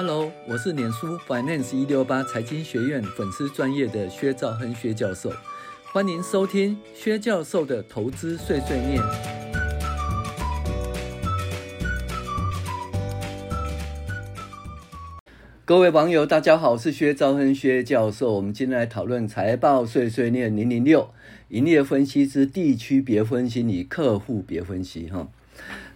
Hello，我是脸书 Finance 一六八财经学院粉丝专业的薛兆亨薛教授，欢迎收听薛教授的投资碎碎念。各位网友，大家好，我是薛兆亨薛教授。我们今天来讨论财报碎碎念零零六，营业分析之地区别分析与客户别分析。哈，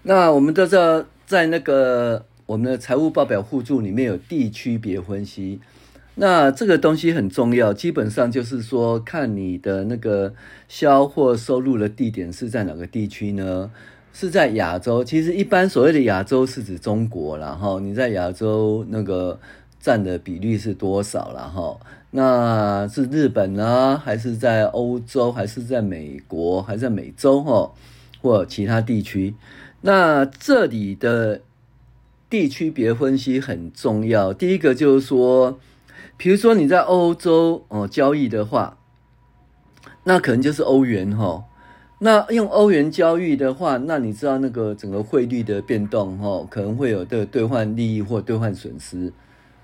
那我们都知道，在那个。我们的财务报表附注里面有地区别分析，那这个东西很重要，基本上就是说，看你的那个销货收入的地点是在哪个地区呢？是在亚洲。其实一般所谓的亚洲是指中国啦，哈，你在亚洲那个占的比率是多少啦？哈？那是日本呢，还是在欧洲，还是在美国，还是在美洲哈，或其他地区？那这里的。地区别分析很重要。第一个就是说，比如说你在欧洲哦交易的话，那可能就是欧元哈。那用欧元交易的话，那你知道那个整个汇率的变动哈，可能会有的兑换利益或兑换损失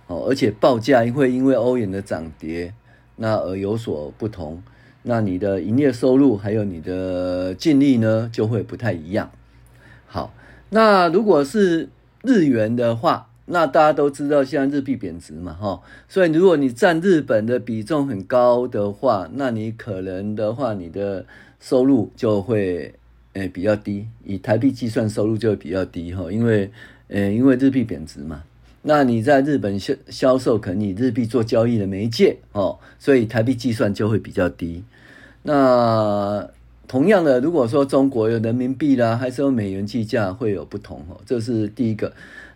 哦，而且报价会因为欧元的涨跌那而有所不同。那你的营业收入还有你的净利呢，就会不太一样。好，那如果是日元的话，那大家都知道现在日币贬值嘛，哈，所以如果你占日本的比重很高的话，那你可能的话，你的收入就会呃比较低，以台币计算收入就会比较低，哈，因为呃因为日币贬值嘛，那你在日本销销售可能以日币做交易的媒介，哦，所以台币计算就会比较低，那。同样的，如果说中国有人民币啦，还是用美元计价，会有不同哦。这是第一个。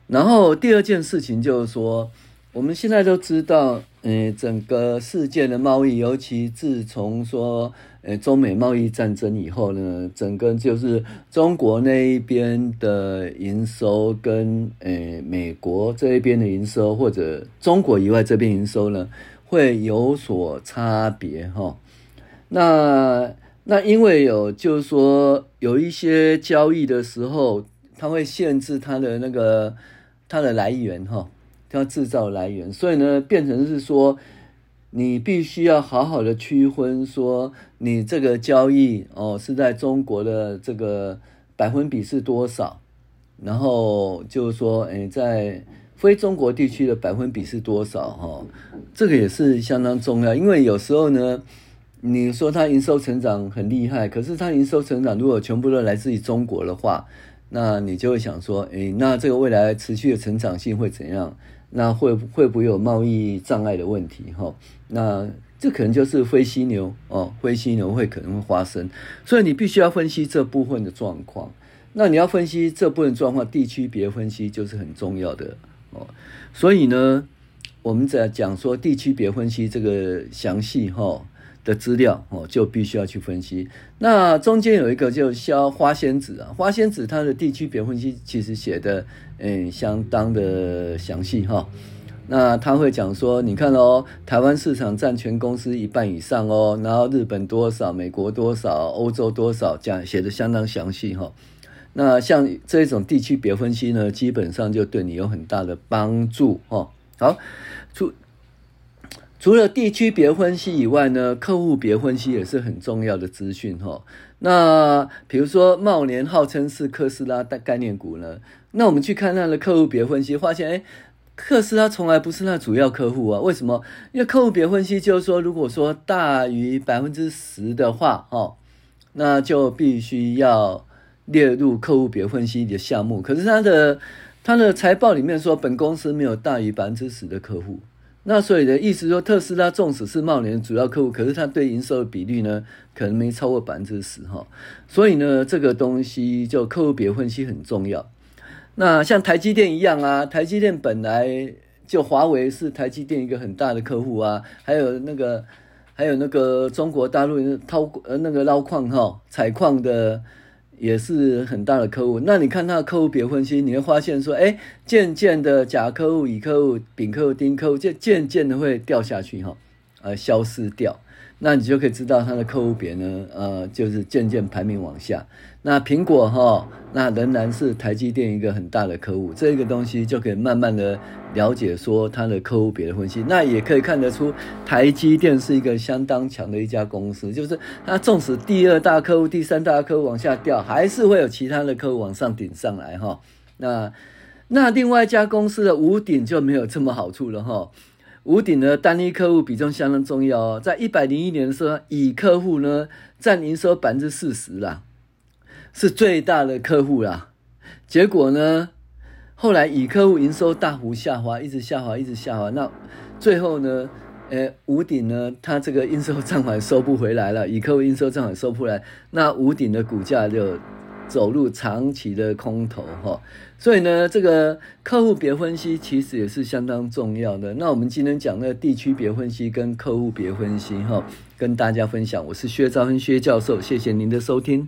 然后第二件事情就是说，我们现在都知道，嗯，整个世界的贸易，尤其自从说，呃，中美贸易战争以后呢，整个就是中国那一边的营收跟呃美国这一边的营收，或者中国以外这边营收呢，会有所差别哈。那那因为有，就是说有一些交易的时候，它会限制它的那个它的来源哈，它制造来源，所以呢，变成是说，你必须要好好的区分，说你这个交易哦是在中国的这个百分比是多少，然后就是说，诶，在非中国地区的百分比是多少哈，这个也是相当重要，因为有时候呢。你说它营收成长很厉害，可是它营收成长如果全部都来自于中国的话，那你就会想说，诶，那这个未来持续的成长性会怎样？那会会不会有贸易障碍的问题？哈，那这可能就是灰犀牛哦，灰犀牛会可能会发生，所以你必须要分析这部分的状况。那你要分析这部分状况，地区别分析就是很重要的哦。所以呢，我们在讲说地区别分析这个详细哈。的资料哦，就必须要去分析。那中间有一个就叫花仙子啊，花仙子它的地区别分析其实写的嗯相当的详细哈。那他会讲说，你看哦，台湾市场占全公司一半以上哦，然后日本多少，美国多少，欧洲多少，讲写的相当详细哈。那像这种地区别分析呢，基本上就对你有很大的帮助哈。好，出。除了地区别分析以外呢，客户别分析也是很重要的资讯哈。那比如说茂联号称是特斯拉的概念股呢，那我们去看它的客户别分析，发现诶，特斯拉从来不是那主要客户啊。为什么？因为客户别分析就是说，如果说大于百分之十的话，哈，那就必须要列入客户别分析的项目。可是它的它的财报里面说，本公司没有大于百分之十的客户。那所以的意思说，特斯拉纵使是茂联的主要客户，可是它对营收的比率呢，可能没超过百分之十哈。所以呢，这个东西就客户别分析很重要。那像台积电一样啊，台积电本来就华为是台积电一个很大的客户啊，还有那个还有那个中国大陆掏呃那个捞矿哈采矿的。也是很大的客户，那你看他的客户别分析，你会发现说，哎，渐渐的甲客户、乙客户、丙客户、丁客户，就渐渐的会掉下去哈，呃，消失掉。那你就可以知道它的客户别呢，呃，就是渐渐排名往下。那苹果哈，那仍然是台积电一个很大的客户，这个东西就可以慢慢的了解说它的客户别的分析。那也可以看得出，台积电是一个相当强的一家公司，就是它纵使第二大客户、第三大客户往下掉，还是会有其他的客户往上顶上来哈。那那另外一家公司的五鼎就没有这么好处了哈。五鼎的单一客户比重相当重要哦，在一百零一年的时候，乙客户呢占营收百分之四十啦，是最大的客户啦。结果呢，后来乙客户营收大幅下滑，一直下滑，一直下滑。那最后呢，呃，五鼎呢，它这个应收账款收不回来了，乙客户应收账款收不回来，那五鼎的股价就走入长期的空头哈，所以呢，这个客户别分析其实也是相当重要的。那我们今天讲的地区别分析跟客户别分析哈，跟大家分享。我是薛兆恩薛教授，谢谢您的收听。